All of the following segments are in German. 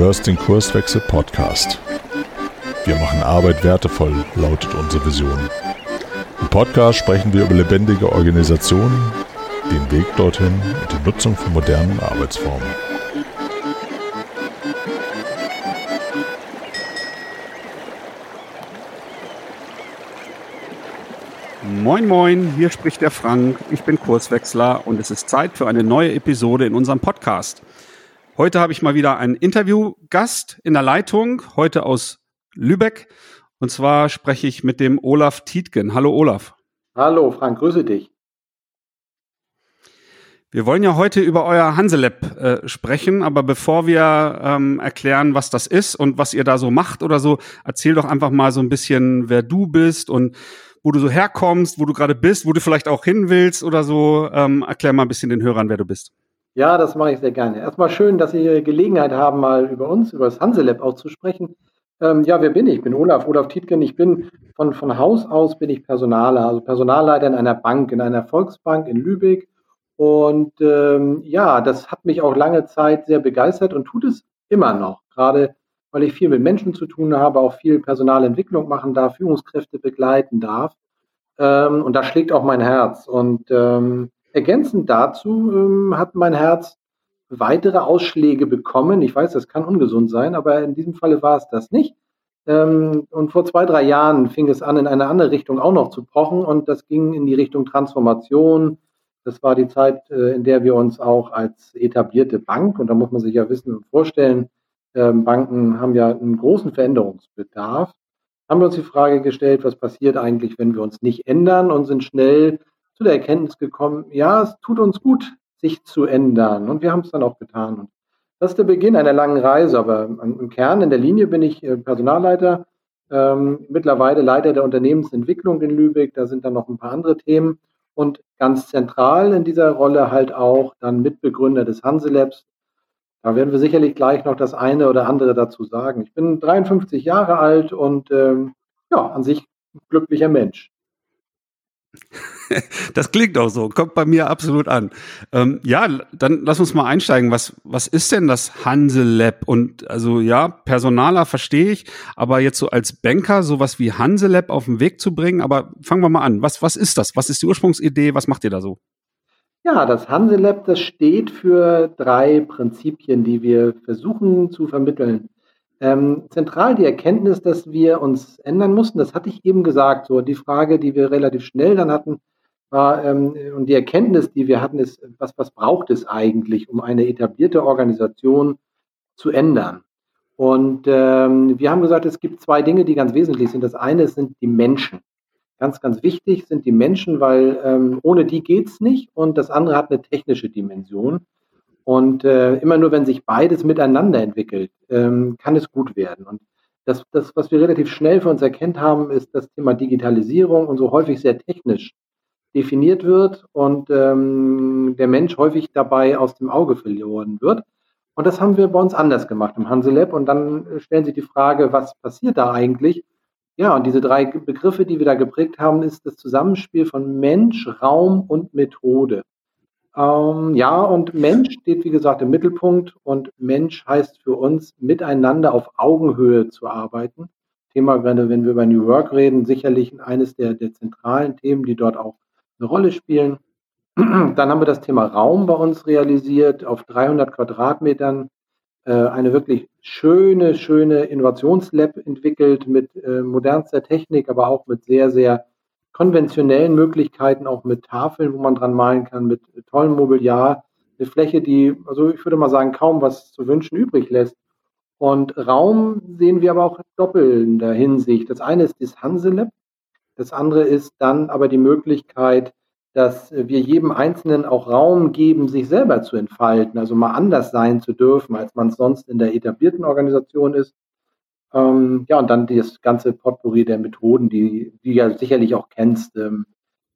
hörst den Kurswechsel Podcast. Wir machen Arbeit wertevoll, lautet unsere Vision. Im Podcast sprechen wir über lebendige Organisationen, den Weg dorthin und die Nutzung von modernen Arbeitsformen. Moin Moin, hier spricht der Frank. Ich bin Kurswechsler und es ist Zeit für eine neue Episode in unserem Podcast. Heute habe ich mal wieder einen Interviewgast in der Leitung, heute aus Lübeck. Und zwar spreche ich mit dem Olaf Tietgen. Hallo Olaf. Hallo Frank, grüße dich. Wir wollen ja heute über euer Hanselab äh, sprechen, aber bevor wir ähm, erklären, was das ist und was ihr da so macht oder so, erzähl doch einfach mal so ein bisschen, wer du bist und wo du so herkommst, wo du gerade bist, wo du vielleicht auch hin willst oder so. Ähm, erklär mal ein bisschen den Hörern, wer du bist. Ja, das mache ich sehr gerne. Erstmal schön, dass Sie Gelegenheit haben, mal über uns, über das Hanselab auch zu sprechen. Ähm, ja, wer bin ich? Ich bin Olaf, Olaf Tietgen. Ich bin von, von Haus aus bin ich Personaler, also Personalleiter in einer Bank, in einer Volksbank in Lübeck. Und ähm, ja, das hat mich auch lange Zeit sehr begeistert und tut es immer noch. Gerade weil ich viel mit Menschen zu tun habe, auch viel Personalentwicklung machen darf, Führungskräfte begleiten darf. Ähm, und da schlägt auch mein Herz. Und ähm, Ergänzend dazu ähm, hat mein Herz weitere Ausschläge bekommen. Ich weiß, das kann ungesund sein, aber in diesem Falle war es das nicht. Ähm, und vor zwei, drei Jahren fing es an, in eine andere Richtung auch noch zu pochen und das ging in die Richtung Transformation. Das war die Zeit, äh, in der wir uns auch als etablierte Bank, und da muss man sich ja wissen und vorstellen, ähm, Banken haben ja einen großen Veränderungsbedarf, haben wir uns die Frage gestellt, was passiert eigentlich, wenn wir uns nicht ändern und sind schnell zu der Erkenntnis gekommen, ja, es tut uns gut, sich zu ändern. Und wir haben es dann auch getan. Und das ist der Beginn einer langen Reise. Aber im Kern, in der Linie bin ich äh, Personalleiter, ähm, mittlerweile Leiter der Unternehmensentwicklung in Lübeck. Da sind dann noch ein paar andere Themen. Und ganz zentral in dieser Rolle halt auch dann Mitbegründer des Hanselabs. Da werden wir sicherlich gleich noch das eine oder andere dazu sagen. Ich bin 53 Jahre alt und ähm, ja, an sich glücklicher Mensch. Das klingt auch so, kommt bei mir absolut an. Ähm, ja, dann lass uns mal einsteigen. Was, was ist denn das Hanselab? Und also ja, Personaler verstehe ich, aber jetzt so als Banker sowas wie Hanselab auf den Weg zu bringen, aber fangen wir mal an. Was, was ist das? Was ist die Ursprungsidee? Was macht ihr da so? Ja, das Hanselab, das steht für drei Prinzipien, die wir versuchen zu vermitteln. Ähm, zentral die Erkenntnis, dass wir uns ändern mussten, das hatte ich eben gesagt. So die Frage, die wir relativ schnell dann hatten, war, ähm, und die Erkenntnis, die wir hatten, ist, was, was braucht es eigentlich, um eine etablierte Organisation zu ändern? Und ähm, wir haben gesagt, es gibt zwei Dinge, die ganz wesentlich sind. Das eine sind die Menschen. Ganz, ganz wichtig sind die Menschen, weil ähm, ohne die geht's nicht. Und das andere hat eine technische Dimension. Und äh, immer nur, wenn sich beides miteinander entwickelt, ähm, kann es gut werden. Und das, das, was wir relativ schnell für uns erkennt haben, ist das Thema Digitalisierung und so häufig sehr technisch definiert wird und ähm, der Mensch häufig dabei aus dem Auge verloren wird. Und das haben wir bei uns anders gemacht im Hanselab. Und dann stellen Sie die Frage, was passiert da eigentlich? Ja, und diese drei Begriffe, die wir da geprägt haben, ist das Zusammenspiel von Mensch, Raum und Methode. Ähm, ja, und Mensch steht, wie gesagt, im Mittelpunkt und Mensch heißt für uns, miteinander auf Augenhöhe zu arbeiten. Thema, wenn, wir über New Work reden, sicherlich eines der, der zentralen Themen, die dort auch eine Rolle spielen. Dann haben wir das Thema Raum bei uns realisiert, auf 300 Quadratmetern äh, eine wirklich schöne, schöne Innovationslab entwickelt mit äh, modernster Technik, aber auch mit sehr, sehr konventionellen Möglichkeiten, auch mit Tafeln, wo man dran malen kann, mit tollem Mobiliar, eine Fläche, die, also ich würde mal sagen, kaum was zu wünschen übrig lässt. Und Raum sehen wir aber auch doppelnder Hinsicht. Das eine ist das Hanselab, das andere ist dann aber die Möglichkeit, dass wir jedem Einzelnen auch Raum geben, sich selber zu entfalten, also mal anders sein zu dürfen, als man es sonst in der etablierten Organisation ist. Ähm, ja, und dann das ganze Potpourri der Methoden, die, die ja sicherlich auch kennst, ähm,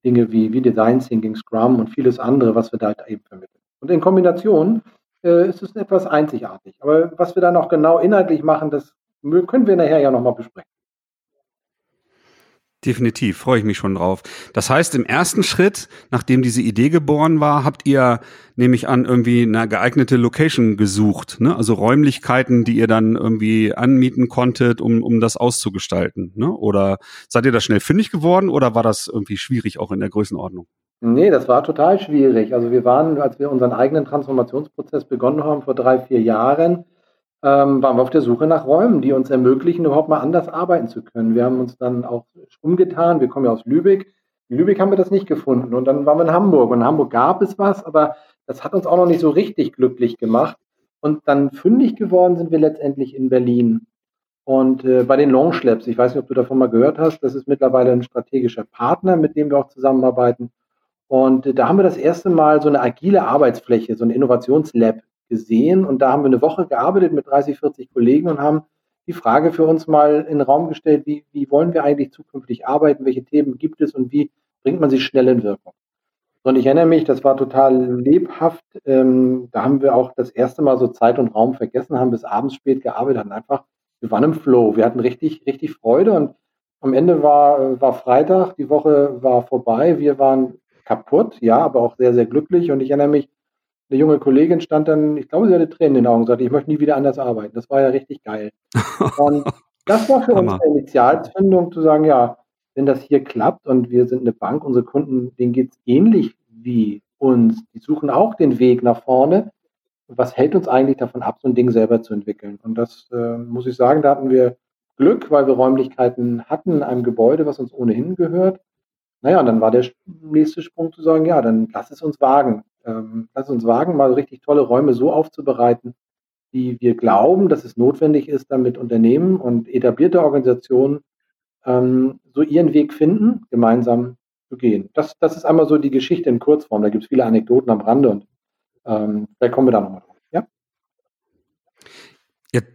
Dinge wie, wie Design Thinking, Scrum und vieles andere, was wir da halt eben vermitteln. Und in Kombination äh, ist es etwas einzigartig. Aber was wir dann auch genau inhaltlich machen, das können wir nachher ja nochmal besprechen. Definitiv, freue ich mich schon drauf. Das heißt, im ersten Schritt, nachdem diese Idee geboren war, habt ihr, nehme ich an, irgendwie eine geeignete Location gesucht, ne? also Räumlichkeiten, die ihr dann irgendwie anmieten konntet, um, um das auszugestalten. Ne? Oder seid ihr da schnell fündig geworden oder war das irgendwie schwierig auch in der Größenordnung? Nee, das war total schwierig. Also wir waren, als wir unseren eigenen Transformationsprozess begonnen haben vor drei, vier Jahren, ähm, waren wir auf der Suche nach Räumen, die uns ermöglichen, überhaupt mal anders arbeiten zu können. Wir haben uns dann auch umgetan. Wir kommen ja aus Lübeck. In Lübeck haben wir das nicht gefunden. Und dann waren wir in Hamburg. Und in Hamburg gab es was, aber das hat uns auch noch nicht so richtig glücklich gemacht. Und dann fündig geworden sind wir letztendlich in Berlin. Und äh, bei den Longschleps, ich weiß nicht, ob du davon mal gehört hast, das ist mittlerweile ein strategischer Partner, mit dem wir auch zusammenarbeiten. Und äh, da haben wir das erste Mal so eine agile Arbeitsfläche, so ein Innovationslab gesehen. Und da haben wir eine Woche gearbeitet mit 30, 40 Kollegen und haben die Frage für uns mal in den Raum gestellt, wie, wie wollen wir eigentlich zukünftig arbeiten, welche Themen gibt es und wie bringt man sie schnell in Wirkung. Und ich erinnere mich, das war total lebhaft. Ähm, da haben wir auch das erste Mal so Zeit und Raum vergessen, haben bis abends spät gearbeitet, hatten einfach, wir waren im Flow, wir hatten richtig, richtig Freude und am Ende war, war Freitag, die Woche war vorbei, wir waren kaputt, ja, aber auch sehr, sehr glücklich und ich erinnere mich, eine junge Kollegin stand dann, ich glaube, sie hatte Tränen in den Augen und sagte, ich möchte nie wieder anders arbeiten. Das war ja richtig geil. Und das war für uns eine Initialzündung zu sagen, ja, wenn das hier klappt und wir sind eine Bank, unsere Kunden, denen geht es ähnlich wie uns. Die suchen auch den Weg nach vorne. Was hält uns eigentlich davon ab, so ein Ding selber zu entwickeln? Und das äh, muss ich sagen, da hatten wir Glück, weil wir Räumlichkeiten hatten in einem Gebäude, was uns ohnehin gehört. Naja, und dann war der nächste Sprung zu sagen, ja, dann lass es uns wagen. Ähm, lass uns wagen, mal richtig tolle Räume so aufzubereiten, wie wir glauben, dass es notwendig ist, damit Unternehmen und etablierte Organisationen ähm, so ihren Weg finden, gemeinsam zu gehen. Das, das ist einmal so die Geschichte in Kurzform. Da gibt es viele Anekdoten am Rande und ähm, vielleicht kommen wir da nochmal drauf. Ja?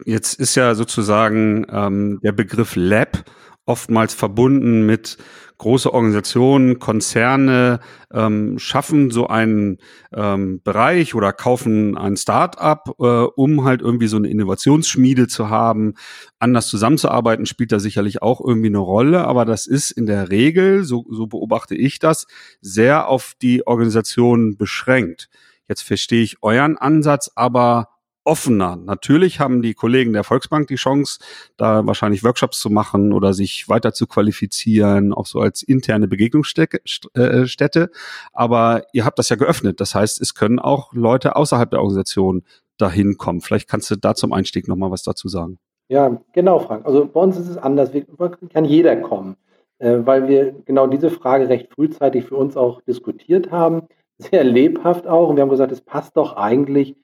Jetzt ist ja sozusagen ähm, der Begriff Lab oftmals verbunden mit große Organisationen, Konzerne ähm, schaffen so einen ähm, Bereich oder kaufen ein Start-up, äh, um halt irgendwie so eine Innovationsschmiede zu haben. Anders zusammenzuarbeiten spielt da sicherlich auch irgendwie eine Rolle, aber das ist in der Regel, so, so beobachte ich das, sehr auf die Organisation beschränkt. Jetzt verstehe ich euren Ansatz aber offener. Natürlich haben die Kollegen der Volksbank die Chance, da wahrscheinlich Workshops zu machen oder sich weiter zu qualifizieren, auch so als interne Begegnungsstätte. Äh, Aber ihr habt das ja geöffnet. Das heißt, es können auch Leute außerhalb der Organisation dahin kommen. Vielleicht kannst du da zum Einstieg nochmal was dazu sagen. Ja, genau, Frank. Also bei uns ist es anders. Wir, kann jeder kommen, äh, weil wir genau diese Frage recht frühzeitig für uns auch diskutiert haben. Sehr lebhaft auch. Und wir haben gesagt, es passt doch eigentlich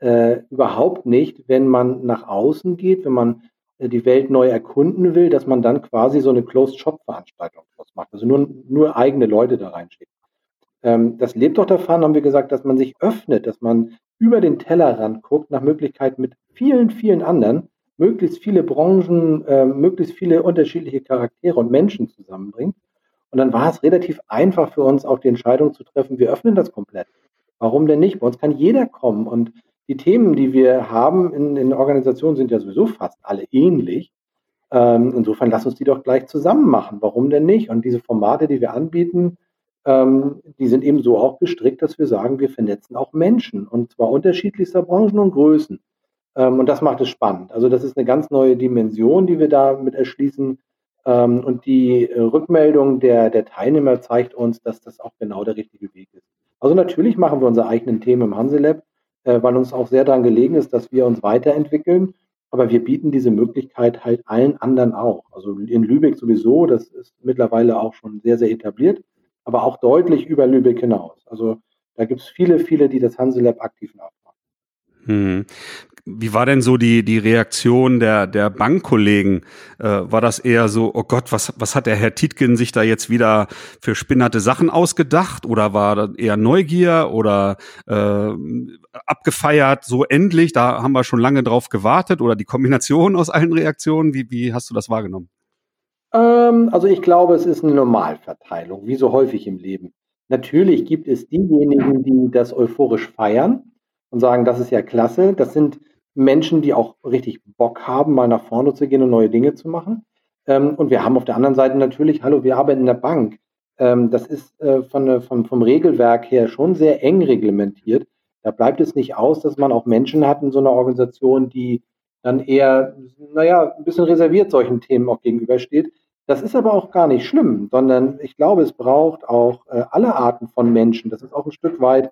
äh, überhaupt nicht, wenn man nach außen geht, wenn man äh, die Welt neu erkunden will, dass man dann quasi so eine Closed-Shop-Veranstaltung macht, also nur, nur eigene Leute da reinschickt. Ähm, das lebt doch davon, haben wir gesagt, dass man sich öffnet, dass man über den Tellerrand guckt, nach Möglichkeiten mit vielen, vielen anderen, möglichst viele Branchen, äh, möglichst viele unterschiedliche Charaktere und Menschen zusammenbringt. Und dann war es relativ einfach für uns auch die Entscheidung zu treffen, wir öffnen das komplett. Warum denn nicht? Bei uns kann jeder kommen und die Themen, die wir haben in, in Organisationen, sind ja sowieso fast alle ähnlich. Ähm, insofern lass uns die doch gleich zusammen machen. Warum denn nicht? Und diese Formate, die wir anbieten, ähm, die sind eben so auch gestrickt, dass wir sagen, wir vernetzen auch Menschen und zwar unterschiedlichster Branchen und Größen. Ähm, und das macht es spannend. Also das ist eine ganz neue Dimension, die wir damit erschließen. Ähm, und die äh, Rückmeldung der, der Teilnehmer zeigt uns, dass das auch genau der richtige Weg ist. Also natürlich machen wir unsere eigenen Themen im Hanselab äh, weil uns auch sehr daran gelegen ist, dass wir uns weiterentwickeln. Aber wir bieten diese Möglichkeit halt allen anderen auch. Also in Lübeck sowieso, das ist mittlerweile auch schon sehr, sehr etabliert, aber auch deutlich über Lübeck hinaus. Also da gibt es viele, viele, die das Hanselab aktiv nachmachen. Hm. Wie war denn so die, die Reaktion der, der Bankkollegen? Äh, war das eher so, oh Gott, was, was hat der Herr Tietgen sich da jetzt wieder für spinnerte Sachen ausgedacht? Oder war das eher Neugier oder äh, abgefeiert, so endlich? Da haben wir schon lange drauf gewartet. Oder die Kombination aus allen Reaktionen? Wie, wie hast du das wahrgenommen? Ähm, also ich glaube, es ist eine Normalverteilung, wie so häufig im Leben. Natürlich gibt es diejenigen, die das euphorisch feiern und sagen, das ist ja klasse. Das sind Menschen, die auch richtig Bock haben, mal nach vorne zu gehen und neue Dinge zu machen. Ähm, und wir haben auf der anderen Seite natürlich, hallo, wir arbeiten in der Bank. Ähm, das ist äh, von, vom, vom Regelwerk her schon sehr eng reglementiert. Da bleibt es nicht aus, dass man auch Menschen hat in so einer Organisation, die dann eher, naja, ein bisschen reserviert solchen Themen auch gegenübersteht. Das ist aber auch gar nicht schlimm, sondern ich glaube, es braucht auch äh, alle Arten von Menschen. Das ist auch ein Stück weit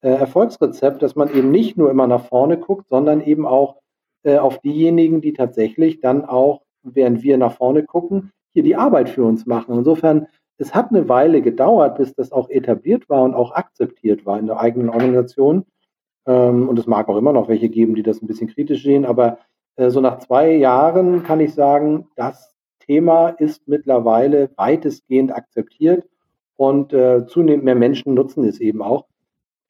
äh, Erfolgsrezept, dass man eben nicht nur immer nach vorne guckt, sondern eben auch äh, auf diejenigen, die tatsächlich dann auch, während wir nach vorne gucken, hier die Arbeit für uns machen. Insofern, es hat eine Weile gedauert, bis das auch etabliert war und auch akzeptiert war in der eigenen Organisation. Ähm, und es mag auch immer noch welche geben, die das ein bisschen kritisch sehen, aber äh, so nach zwei Jahren kann ich sagen, das Thema ist mittlerweile weitestgehend akzeptiert und äh, zunehmend mehr Menschen nutzen es eben auch.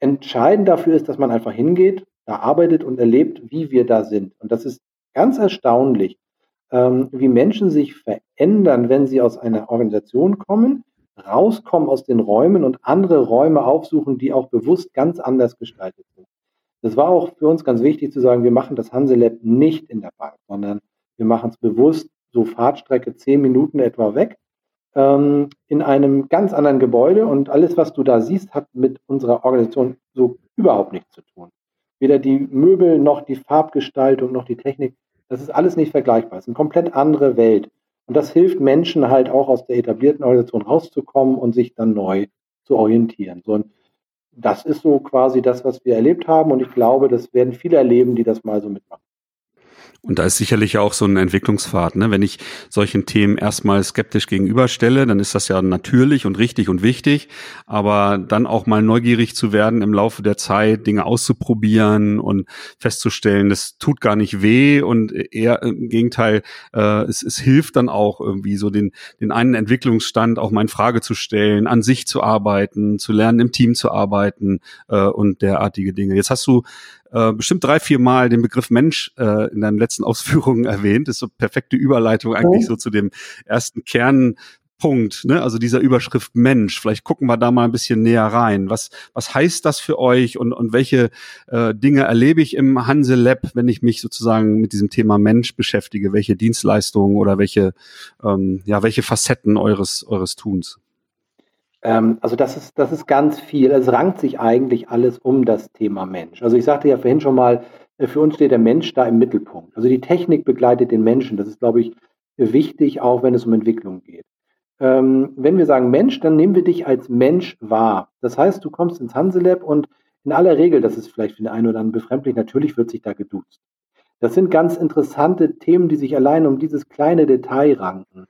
Entscheidend dafür ist, dass man einfach hingeht, da arbeitet und erlebt, wie wir da sind. Und das ist ganz erstaunlich, ähm, wie Menschen sich verändern, wenn sie aus einer Organisation kommen, rauskommen aus den Räumen und andere Räume aufsuchen, die auch bewusst ganz anders gestaltet sind. Das war auch für uns ganz wichtig zu sagen, wir machen das Hanselab nicht in der Bank, sondern wir machen es bewusst so Fahrtstrecke zehn Minuten etwa weg ähm, in einem ganz anderen Gebäude und alles, was du da siehst, hat mit unserer Organisation so überhaupt nichts zu tun. Weder die Möbel noch die Farbgestaltung noch die Technik, das ist alles nicht vergleichbar. Es ist eine komplett andere Welt. Und das hilft Menschen halt auch aus der etablierten Organisation rauszukommen und sich dann neu zu orientieren. So, das ist so quasi das, was wir erlebt haben. Und ich glaube, das werden viele erleben, die das mal so mitmachen. Und da ist sicherlich auch so ein Entwicklungspfad. Ne? Wenn ich solchen Themen erstmal skeptisch gegenüberstelle, dann ist das ja natürlich und richtig und wichtig. Aber dann auch mal neugierig zu werden im Laufe der Zeit, Dinge auszuprobieren und festzustellen, das tut gar nicht weh und eher im Gegenteil, äh, es, es hilft dann auch irgendwie so den, den einen Entwicklungsstand auch mal in Frage zu stellen, an sich zu arbeiten, zu lernen, im Team zu arbeiten äh, und derartige Dinge. Jetzt hast du äh, bestimmt drei, vier Mal den Begriff Mensch äh, in deinen letzten Ausführungen erwähnt. Das ist so perfekte Überleitung eigentlich oh. so zu dem ersten Kernpunkt, ne? also dieser Überschrift Mensch. Vielleicht gucken wir da mal ein bisschen näher rein. Was, was heißt das für euch und, und welche äh, Dinge erlebe ich im Hanse Lab, wenn ich mich sozusagen mit diesem Thema Mensch beschäftige? Welche Dienstleistungen oder welche, ähm, ja, welche Facetten eures, eures Tuns? Ähm, also das ist, das ist ganz viel. Es rankt sich eigentlich alles um das Thema Mensch. Also ich sagte ja vorhin schon mal, äh, für uns steht der Mensch da im Mittelpunkt. Also die Technik begleitet den Menschen. Das ist, glaube ich, wichtig, auch wenn es um Entwicklung geht. Ähm, wenn wir sagen Mensch, dann nehmen wir dich als Mensch wahr. Das heißt, du kommst ins Hanselab und in aller Regel, das ist vielleicht für den einen oder anderen befremdlich, natürlich wird sich da geduzt. Das sind ganz interessante Themen, die sich allein um dieses kleine Detail ranken.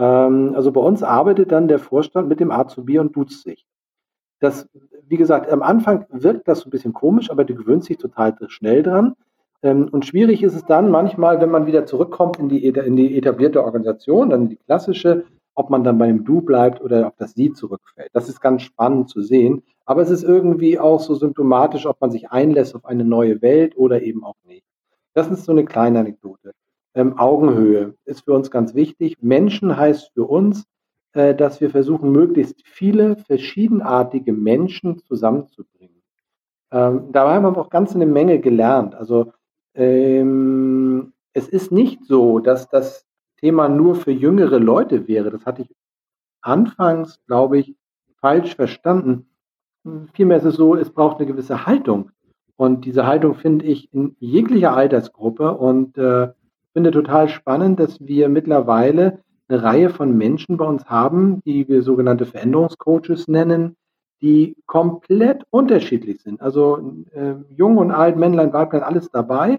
Ähm, also bei uns arbeitet dann der Vorstand mit dem Azubi und duzt sich. Das, wie gesagt, am Anfang wirkt das so ein bisschen komisch, aber du gewöhnst dich total schnell dran. Ähm, und schwierig ist es dann manchmal, wenn man wieder zurückkommt in die, in die etablierte Organisation, dann die klassische, ob man dann bei dem Du bleibt oder ob das Sie zurückfällt. Das ist ganz spannend zu sehen. Aber es ist irgendwie auch so symptomatisch, ob man sich einlässt auf eine neue Welt oder eben auch nicht. Das ist so eine kleine Anekdote. Ähm, Augenhöhe ist für uns ganz wichtig. Menschen heißt für uns, äh, dass wir versuchen, möglichst viele verschiedenartige Menschen zusammenzubringen. Ähm, dabei haben wir auch ganz eine Menge gelernt. Also ähm, es ist nicht so, dass das Thema nur für jüngere Leute wäre. Das hatte ich anfangs, glaube ich, falsch verstanden. Vielmehr ist es so, es braucht eine gewisse Haltung. Und diese Haltung finde ich in jeglicher Altersgruppe. Und äh, finde total spannend, dass wir mittlerweile eine Reihe von Menschen bei uns haben, die wir sogenannte Veränderungscoaches nennen, die komplett unterschiedlich sind. Also äh, jung und alt, Männlein, Weiblein, alles dabei.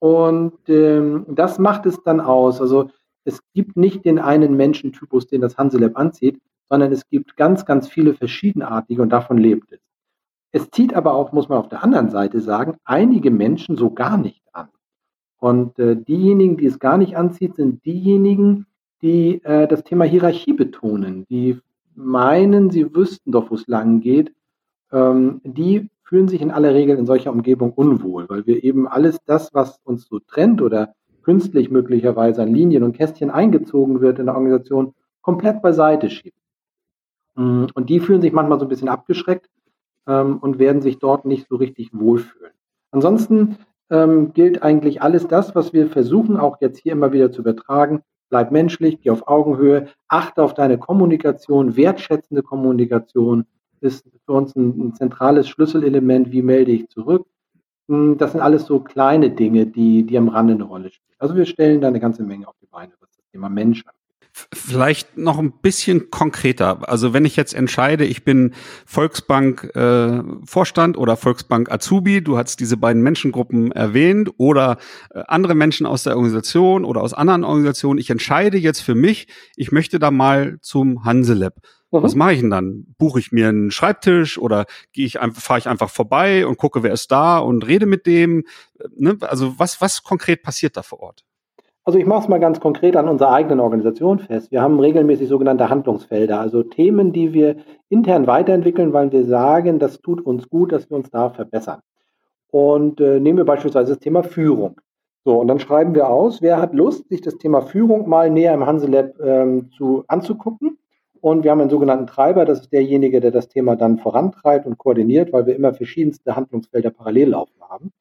Und ähm, das macht es dann aus. Also es gibt nicht den einen Menschentypus, den das Hanselab anzieht, sondern es gibt ganz, ganz viele verschiedenartige und davon lebt es. Es zieht aber auch, muss man auf der anderen Seite sagen, einige Menschen so gar nicht an. Und äh, diejenigen, die es gar nicht anzieht, sind diejenigen, die äh, das Thema Hierarchie betonen, die meinen, sie wüssten doch, wo es lang geht. Ähm, die fühlen sich in aller Regel in solcher Umgebung unwohl, weil wir eben alles das, was uns so trennt oder künstlich möglicherweise an Linien und Kästchen eingezogen wird in der Organisation, komplett beiseite schieben. Mm, und die fühlen sich manchmal so ein bisschen abgeschreckt ähm, und werden sich dort nicht so richtig wohlfühlen. Ansonsten ähm, gilt eigentlich alles das, was wir versuchen, auch jetzt hier immer wieder zu übertragen. bleib menschlich, geh auf Augenhöhe, achte auf deine Kommunikation, wertschätzende Kommunikation ist für uns ein, ein zentrales Schlüsselelement, wie melde ich zurück. Hm, das sind alles so kleine Dinge, die, die am Rande eine Rolle spielen. Also wir stellen da eine ganze Menge auf die Beine, was das Thema Mensch angeht. Vielleicht noch ein bisschen konkreter. Also wenn ich jetzt entscheide, ich bin Volksbank äh, Vorstand oder Volksbank Azubi, du hast diese beiden Menschengruppen erwähnt oder äh, andere Menschen aus der Organisation oder aus anderen Organisationen. Ich entscheide jetzt für mich, ich möchte da mal zum Hanselab. Mhm. Was mache ich denn dann? Buche ich mir einen Schreibtisch oder gehe ich einfach, fahre ich einfach vorbei und gucke, wer ist da und rede mit dem? Äh, ne? Also was, was konkret passiert da vor Ort? Also ich mache es mal ganz konkret an unserer eigenen Organisation fest. Wir haben regelmäßig sogenannte Handlungsfelder, also Themen, die wir intern weiterentwickeln, weil wir sagen, das tut uns gut, dass wir uns da verbessern. Und äh, nehmen wir beispielsweise das Thema Führung. So, und dann schreiben wir aus, wer hat Lust, sich das Thema Führung mal näher im Hanselab ähm, zu, anzugucken. Und wir haben einen sogenannten Treiber, das ist derjenige, der das Thema dann vorantreibt und koordiniert, weil wir immer verschiedenste Handlungsfelder parallel laufen haben.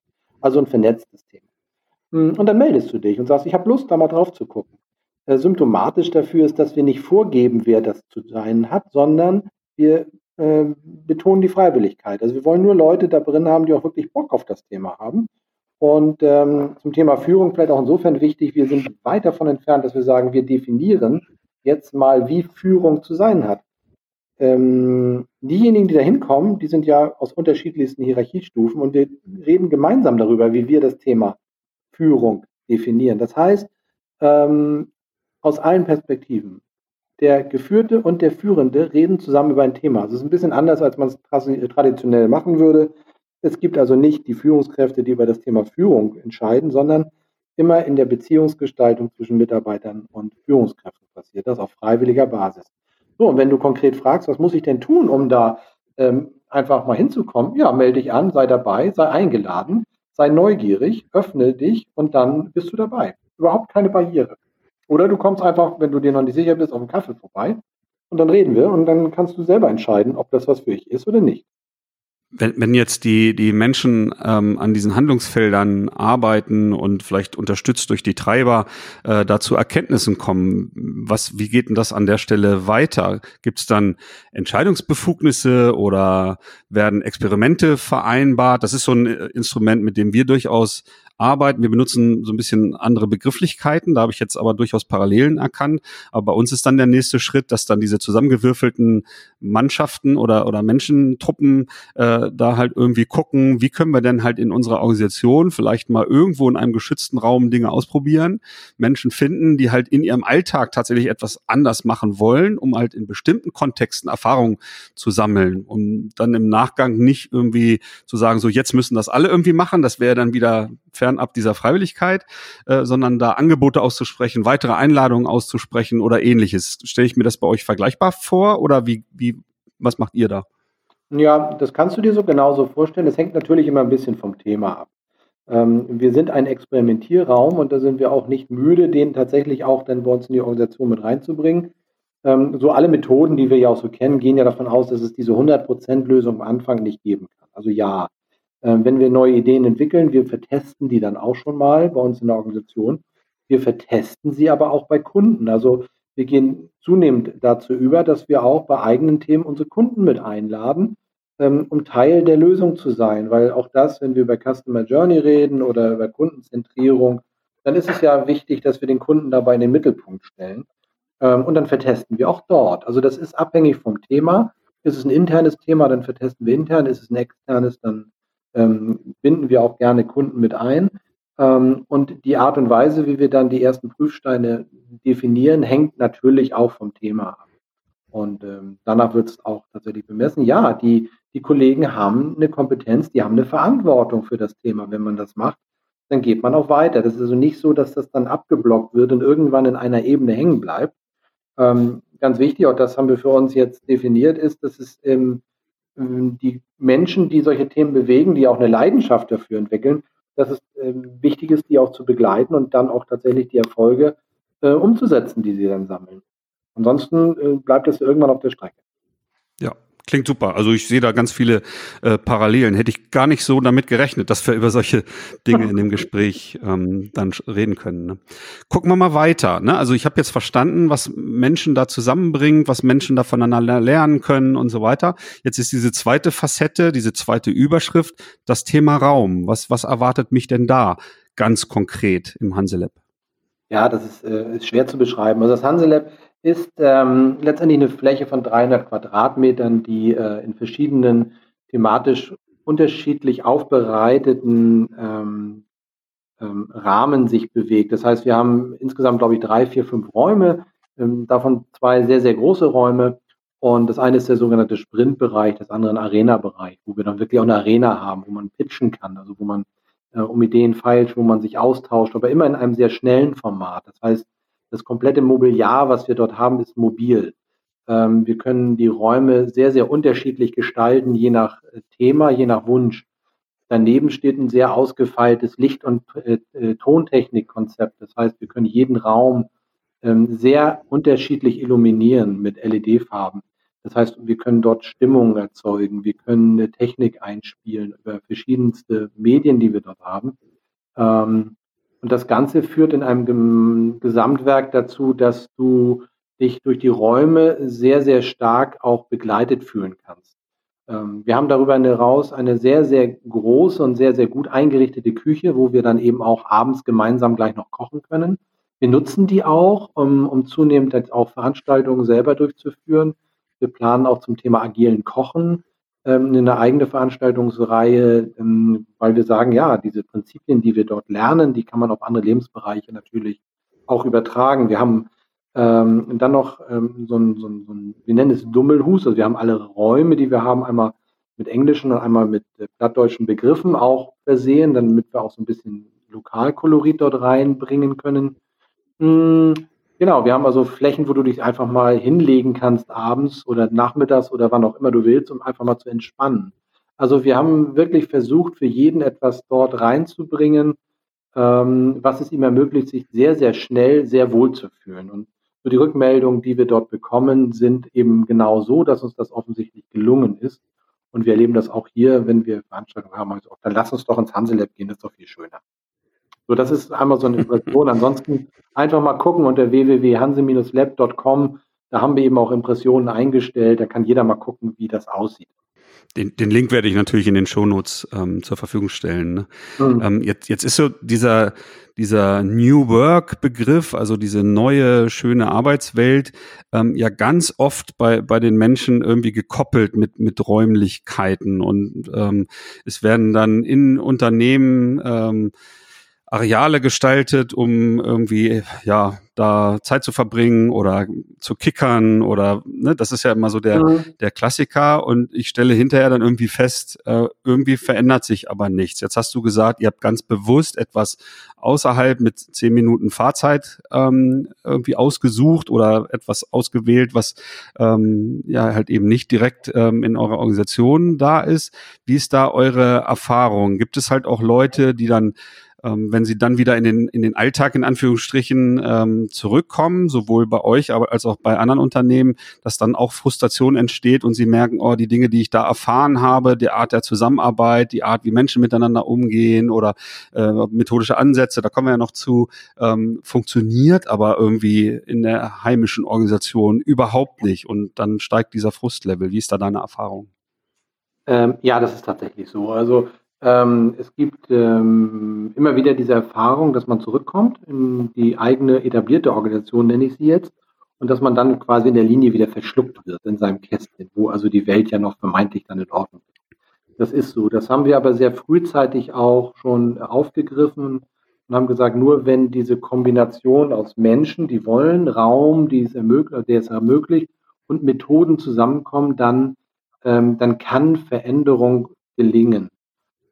Also ein vernetztes Thema. Hm, und dann meldest du dich und sagst, ich habe Lust, da mal drauf zu gucken. Äh, symptomatisch dafür ist, dass wir nicht vorgeben, wer das zu sein hat, sondern wir äh, betonen die Freiwilligkeit. Also wir wollen nur Leute da drin haben, die auch wirklich Bock auf das Thema haben. Und ähm, zum Thema Führung vielleicht auch insofern wichtig, wir sind weit davon entfernt, dass wir sagen, wir definieren jetzt mal, wie Führung zu sein hat. Ähm, diejenigen, die da hinkommen, die sind ja aus unterschiedlichsten Hierarchiestufen und wir reden gemeinsam darüber, wie wir das Thema Führung definieren. Das heißt, ähm, aus allen Perspektiven. Der Geführte und der Führende reden zusammen über ein Thema. Das ist ein bisschen anders, als man es traditionell machen würde. Es gibt also nicht die Führungskräfte, die über das Thema Führung entscheiden, sondern immer in der Beziehungsgestaltung zwischen Mitarbeitern und Führungskräften passiert das auf freiwilliger Basis. So, und wenn du konkret fragst, was muss ich denn tun, um da ähm, einfach mal hinzukommen, ja, melde dich an, sei dabei, sei eingeladen sei neugierig, öffne dich und dann bist du dabei. Überhaupt keine Barriere. Oder du kommst einfach, wenn du dir noch nicht sicher bist, auf einen Kaffee vorbei und dann reden wir und dann kannst du selber entscheiden, ob das was für dich ist oder nicht wenn, wenn jetzt die, die Menschen ähm, an diesen Handlungsfeldern arbeiten und vielleicht unterstützt durch die Treiber äh, dazu Erkenntnissen kommen, was, wie geht denn das an der Stelle weiter? Gibt es dann Entscheidungsbefugnisse oder werden Experimente vereinbart? Das ist so ein äh, Instrument, mit dem wir durchaus arbeiten. Wir benutzen so ein bisschen andere Begrifflichkeiten. Da habe ich jetzt aber durchaus Parallelen erkannt. Aber bei uns ist dann der nächste Schritt, dass dann diese zusammengewürfelten Mannschaften oder, oder Menschentruppen äh, da halt irgendwie gucken, wie können wir denn halt in unserer Organisation vielleicht mal irgendwo in einem geschützten Raum Dinge ausprobieren, Menschen finden, die halt in ihrem Alltag tatsächlich etwas anders machen wollen, um halt in bestimmten Kontexten Erfahrungen zu sammeln, um dann im Nachgang nicht irgendwie zu sagen, so jetzt müssen das alle irgendwie machen, das wäre dann wieder fernab dieser Freiwilligkeit, äh, sondern da Angebote auszusprechen, weitere Einladungen auszusprechen oder ähnliches. Stelle ich mir das bei euch vergleichbar vor oder wie, wie, was macht ihr da? Ja, das kannst du dir so genauso vorstellen. Das hängt natürlich immer ein bisschen vom Thema ab. Ähm, wir sind ein Experimentierraum und da sind wir auch nicht müde, den tatsächlich auch dann bei uns in die Organisation mit reinzubringen. Ähm, so alle Methoden, die wir ja auch so kennen, gehen ja davon aus, dass es diese 100%-Lösung am Anfang nicht geben kann. Also ja, wenn wir neue Ideen entwickeln, wir vertesten die dann auch schon mal bei uns in der Organisation. Wir vertesten sie aber auch bei Kunden. Also wir gehen zunehmend dazu über, dass wir auch bei eigenen Themen unsere Kunden mit einladen, ähm, um Teil der Lösung zu sein. Weil auch das, wenn wir über Customer Journey reden oder über Kundenzentrierung, dann ist es ja wichtig, dass wir den Kunden dabei in den Mittelpunkt stellen. Ähm, und dann vertesten wir auch dort. Also das ist abhängig vom Thema. Ist es ein internes Thema, dann vertesten wir intern. Ist es ein externes, dann ähm, binden wir auch gerne Kunden mit ein. Ähm, und die Art und Weise, wie wir dann die ersten Prüfsteine definieren, hängt natürlich auch vom Thema ab. Und ähm, danach wird es auch tatsächlich bemessen. Ja, die, die Kollegen haben eine Kompetenz, die haben eine Verantwortung für das Thema. Wenn man das macht, dann geht man auch weiter. Das ist also nicht so, dass das dann abgeblockt wird und irgendwann in einer Ebene hängen bleibt. Ähm, ganz wichtig, auch das haben wir für uns jetzt definiert, ist, dass es ähm, die Menschen, die solche Themen bewegen, die auch eine Leidenschaft dafür entwickeln, dass es äh, wichtig ist, die auch zu begleiten und dann auch tatsächlich die Erfolge äh, umzusetzen, die sie dann sammeln. Ansonsten äh, bleibt es irgendwann auf der Strecke. Ja, Klingt super. Also ich sehe da ganz viele äh, Parallelen. Hätte ich gar nicht so damit gerechnet, dass wir über solche Dinge in dem Gespräch ähm, dann reden können. Ne? Gucken wir mal weiter. Ne? Also ich habe jetzt verstanden, was Menschen da zusammenbringt, was Menschen da voneinander lernen können und so weiter. Jetzt ist diese zweite Facette, diese zweite Überschrift, das Thema Raum. Was, was erwartet mich denn da ganz konkret im Hanselab? Ja, das ist, äh, ist schwer zu beschreiben. Also das Hanselab ist ähm, letztendlich eine Fläche von 300 Quadratmetern, die äh, in verschiedenen thematisch unterschiedlich aufbereiteten ähm, ähm, Rahmen sich bewegt. Das heißt, wir haben insgesamt, glaube ich, drei, vier, fünf Räume, ähm, davon zwei sehr, sehr große Räume. Und das eine ist der sogenannte Sprintbereich, das andere ein Arena-Bereich, wo wir dann wirklich auch eine Arena haben, wo man pitchen kann, also wo man äh, um Ideen feilt, wo man sich austauscht, aber immer in einem sehr schnellen Format. Das heißt, das komplette Mobiliar, was wir dort haben, ist mobil. Ähm, wir können die Räume sehr, sehr unterschiedlich gestalten, je nach äh, Thema, je nach Wunsch. Daneben steht ein sehr ausgefeiltes Licht- und äh, äh Tontechnikkonzept. Das heißt, wir können jeden Raum ähm, sehr unterschiedlich illuminieren mit LED-Farben. Das heißt, wir können dort Stimmung erzeugen, wir können eine Technik einspielen über verschiedenste Medien, die wir dort haben. Ähm, und das Ganze führt in einem Gesamtwerk dazu, dass du dich durch die Räume sehr, sehr stark auch begleitet fühlen kannst. Ähm, wir haben darüber hinaus eine sehr, sehr große und sehr, sehr gut eingerichtete Küche, wo wir dann eben auch abends gemeinsam gleich noch kochen können. Wir nutzen die auch, um, um zunehmend auch Veranstaltungen selber durchzuführen. Wir planen auch zum Thema agilen Kochen eine eigene Veranstaltungsreihe, ähm, weil wir sagen, ja, diese Prinzipien, die wir dort lernen, die kann man auf andere Lebensbereiche natürlich auch übertragen. Wir haben ähm, dann noch ähm, so, ein, so, ein, so ein, wir nennen es Dummelhus, also wir haben alle Räume, die wir haben, einmal mit englischen und einmal mit äh, plattdeutschen Begriffen auch versehen, damit wir auch so ein bisschen Lokalkolorit dort reinbringen können. Hm, Genau, wir haben also Flächen, wo du dich einfach mal hinlegen kannst abends oder nachmittags oder wann auch immer du willst, um einfach mal zu entspannen. Also wir haben wirklich versucht, für jeden etwas dort reinzubringen, ähm, was es ihm ermöglicht, sich sehr, sehr schnell sehr wohl zu fühlen. Und so die Rückmeldungen, die wir dort bekommen, sind eben genau so, dass uns das offensichtlich gelungen ist. Und wir erleben das auch hier, wenn wir Veranstaltungen haben. Also, dann lass uns doch ins Hanselab gehen, das ist doch viel schöner. So, das ist einmal so eine Impression. Ansonsten einfach mal gucken unter www.hanse-lab.com. Da haben wir eben auch Impressionen eingestellt. Da kann jeder mal gucken, wie das aussieht. Den, den Link werde ich natürlich in den Shownotes ähm, zur Verfügung stellen. Ne? Mhm. Ähm, jetzt, jetzt ist so dieser, dieser New Work-Begriff, also diese neue, schöne Arbeitswelt, ähm, ja ganz oft bei, bei den Menschen irgendwie gekoppelt mit, mit Räumlichkeiten. Und ähm, es werden dann in Unternehmen ähm, Areale gestaltet, um irgendwie ja da Zeit zu verbringen oder zu kickern oder ne, das ist ja immer so der mhm. der Klassiker und ich stelle hinterher dann irgendwie fest, äh, irgendwie verändert sich aber nichts. Jetzt hast du gesagt, ihr habt ganz bewusst etwas außerhalb mit zehn Minuten Fahrzeit ähm, irgendwie ausgesucht oder etwas ausgewählt, was ähm, ja halt eben nicht direkt ähm, in eurer Organisation da ist. Wie ist da eure Erfahrung? Gibt es halt auch Leute, die dann ähm, wenn sie dann wieder in den, in den Alltag in Anführungsstrichen ähm, zurückkommen, sowohl bei euch aber als auch bei anderen Unternehmen, dass dann auch Frustration entsteht und sie merken, oh, die Dinge, die ich da erfahren habe, die Art der Zusammenarbeit, die Art, wie Menschen miteinander umgehen oder äh, methodische Ansätze, da kommen wir ja noch zu, ähm, funktioniert aber irgendwie in der heimischen Organisation überhaupt nicht und dann steigt dieser Frustlevel. Wie ist da deine Erfahrung? Ähm, ja, das ist tatsächlich so. Also ähm, es gibt ähm, immer wieder diese Erfahrung, dass man zurückkommt in die eigene etablierte Organisation, nenne ich sie jetzt, und dass man dann quasi in der Linie wieder verschluckt wird in seinem Kästchen, wo also die Welt ja noch vermeintlich dann in Ordnung ist. Das ist so. Das haben wir aber sehr frühzeitig auch schon aufgegriffen und haben gesagt, nur wenn diese Kombination aus Menschen, die wollen, Raum, die es ermöglicht, der es ermöglicht, und Methoden zusammenkommen, dann, ähm, dann kann Veränderung gelingen.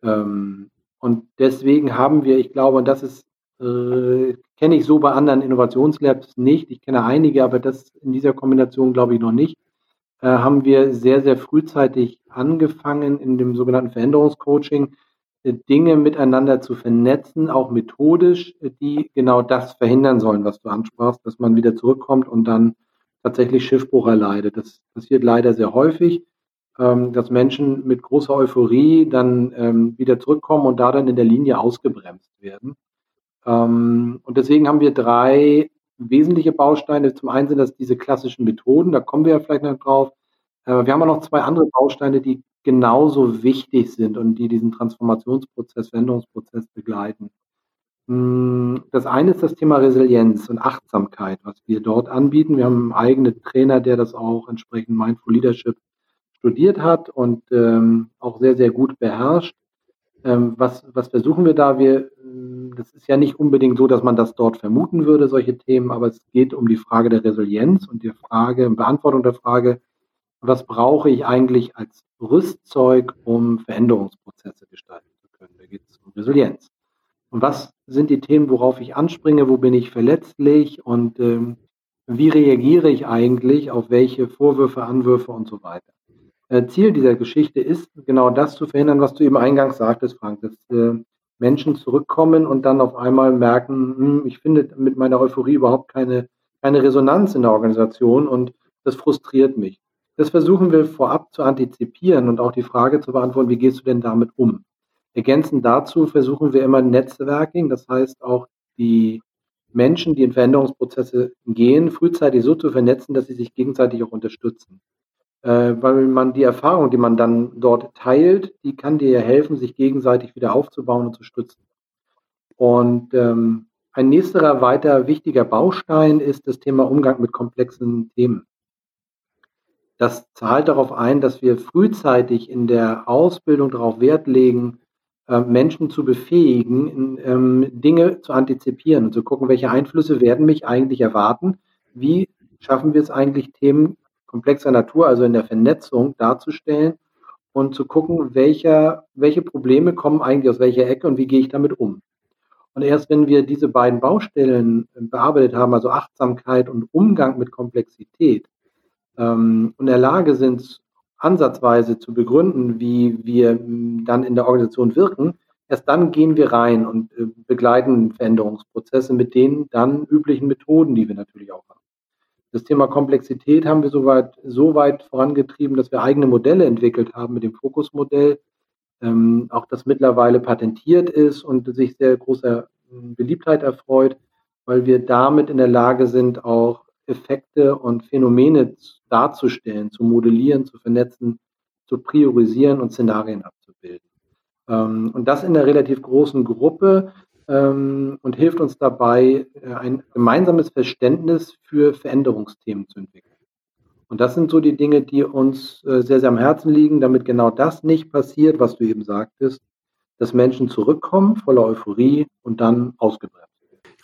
Ähm, und deswegen haben wir, ich glaube, und das ist, äh, kenne ich so bei anderen Innovationslabs nicht, ich kenne einige, aber das in dieser Kombination glaube ich noch nicht, äh, haben wir sehr, sehr frühzeitig angefangen in dem sogenannten Veränderungscoaching, äh, Dinge miteinander zu vernetzen, auch methodisch, äh, die genau das verhindern sollen, was du ansprachst, dass man wieder zurückkommt und dann tatsächlich Schiffbruch erleidet. Das passiert leider sehr häufig. Ähm, dass Menschen mit großer Euphorie dann ähm, wieder zurückkommen und da dann in der Linie ausgebremst werden. Ähm, und deswegen haben wir drei wesentliche Bausteine. Zum einen sind das diese klassischen Methoden, da kommen wir ja vielleicht noch drauf. Äh, wir haben auch noch zwei andere Bausteine, die genauso wichtig sind und die diesen Transformationsprozess, Veränderungsprozess begleiten. Hm, das eine ist das Thema Resilienz und Achtsamkeit, was wir dort anbieten. Wir haben einen eigenen Trainer, der das auch entsprechend Mindful Leadership studiert hat und ähm, auch sehr, sehr gut beherrscht. Ähm, was, was versuchen wir da? Wir, hm, das ist ja nicht unbedingt so, dass man das dort vermuten würde, solche Themen, aber es geht um die Frage der Resilienz und die Frage, Beantwortung der Frage, was brauche ich eigentlich als Rüstzeug, um Veränderungsprozesse gestalten zu können? Da geht es um Resilienz. Und was sind die Themen, worauf ich anspringe? Wo bin ich verletzlich? Und ähm, wie reagiere ich eigentlich auf welche Vorwürfe, Anwürfe und so weiter? Äh, Ziel dieser Geschichte ist, genau das zu verhindern, was du eben eingangs sagtest, Frank, dass äh, Menschen zurückkommen und dann auf einmal merken, hm, ich finde mit meiner Euphorie überhaupt keine, keine Resonanz in der Organisation und das frustriert mich. Das versuchen wir vorab zu antizipieren und auch die Frage zu beantworten, wie gehst du denn damit um? Ergänzend dazu versuchen wir immer Netzwerking, das heißt auch die Menschen, die in Veränderungsprozesse gehen, frühzeitig so zu vernetzen, dass sie sich gegenseitig auch unterstützen. Äh, weil man die Erfahrung, die man dann dort teilt, die kann dir ja helfen, sich gegenseitig wieder aufzubauen und zu stützen. Und ähm, ein nächster weiter wichtiger Baustein ist das Thema Umgang mit komplexen Themen. Das zahlt darauf ein, dass wir frühzeitig in der Ausbildung darauf Wert legen, äh, Menschen zu befähigen, ähm, Dinge zu antizipieren und zu gucken, welche Einflüsse werden mich eigentlich erwarten. Wie schaffen wir es eigentlich, Themen komplexer Natur, also in der Vernetzung darzustellen und zu gucken, welcher, welche Probleme kommen eigentlich aus welcher Ecke und wie gehe ich damit um. Und erst wenn wir diese beiden Baustellen bearbeitet haben, also Achtsamkeit und Umgang mit Komplexität, ähm, und in der Lage sind, ansatzweise zu begründen, wie wir dann in der Organisation wirken, erst dann gehen wir rein und äh, begleiten Veränderungsprozesse mit den dann üblichen Methoden, die wir natürlich auch haben. Das Thema Komplexität haben wir soweit so weit vorangetrieben, dass wir eigene Modelle entwickelt haben mit dem Fokusmodell, ähm, auch das mittlerweile patentiert ist und sich sehr großer hm, Beliebtheit erfreut, weil wir damit in der Lage sind, auch Effekte und Phänomene darzustellen, zu modellieren, zu vernetzen, zu priorisieren und Szenarien abzubilden. Ähm, und das in einer relativ großen Gruppe ähm, und hilft uns dabei, äh, ein gemeinsames Verständnis für Veränderungsthemen zu entwickeln. Und das sind so die Dinge, die uns äh, sehr, sehr am Herzen liegen, damit genau das nicht passiert, was du eben sagtest, dass Menschen zurückkommen voller Euphorie und dann ausgebremst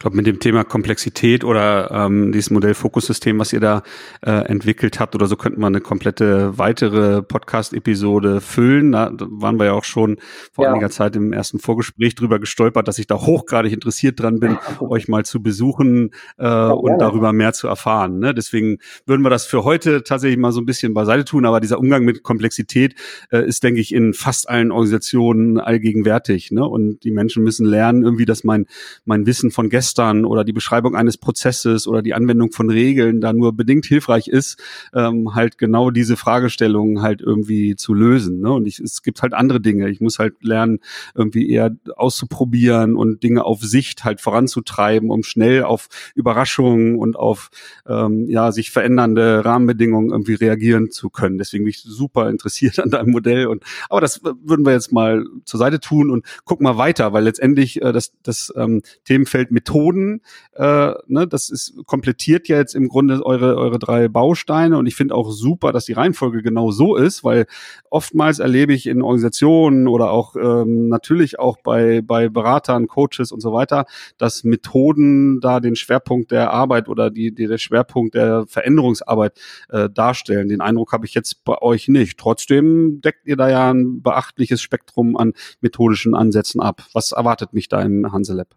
glaube, mit dem Thema Komplexität oder ähm, dieses Modell Fokussystem, was ihr da äh, entwickelt habt oder so, könnten wir eine komplette weitere Podcast-Episode füllen. Da waren wir ja auch schon vor ja. einiger Zeit im ersten Vorgespräch drüber gestolpert, dass ich da hochgradig interessiert dran bin, euch mal zu besuchen äh, ja, und darüber mehr zu erfahren. Ne? Deswegen würden wir das für heute tatsächlich mal so ein bisschen beiseite tun, aber dieser Umgang mit Komplexität äh, ist, denke ich, in fast allen Organisationen allgegenwärtig. Ne? Und die Menschen müssen lernen, irgendwie, dass mein, mein Wissen von gestern Mustern oder die Beschreibung eines Prozesses oder die Anwendung von Regeln da nur bedingt hilfreich ist, ähm, halt genau diese Fragestellungen halt irgendwie zu lösen. Ne? Und ich, es gibt halt andere Dinge. Ich muss halt lernen, irgendwie eher auszuprobieren und Dinge auf Sicht halt voranzutreiben, um schnell auf Überraschungen und auf ähm, ja sich verändernde Rahmenbedingungen irgendwie reagieren zu können. Deswegen bin ich super interessiert an deinem Modell. Und aber das würden wir jetzt mal zur Seite tun und gucken mal weiter, weil letztendlich äh, das, das ähm, Themenfeld Methoden Methoden. Äh, ne, das ist komplettiert ja jetzt im Grunde eure, eure drei Bausteine und ich finde auch super, dass die Reihenfolge genau so ist, weil oftmals erlebe ich in Organisationen oder auch ähm, natürlich auch bei, bei Beratern, Coaches und so weiter, dass Methoden da den Schwerpunkt der Arbeit oder die, die der Schwerpunkt der Veränderungsarbeit äh, darstellen. Den Eindruck habe ich jetzt bei euch nicht. Trotzdem deckt ihr da ja ein beachtliches Spektrum an methodischen Ansätzen ab. Was erwartet mich da im Hanselab?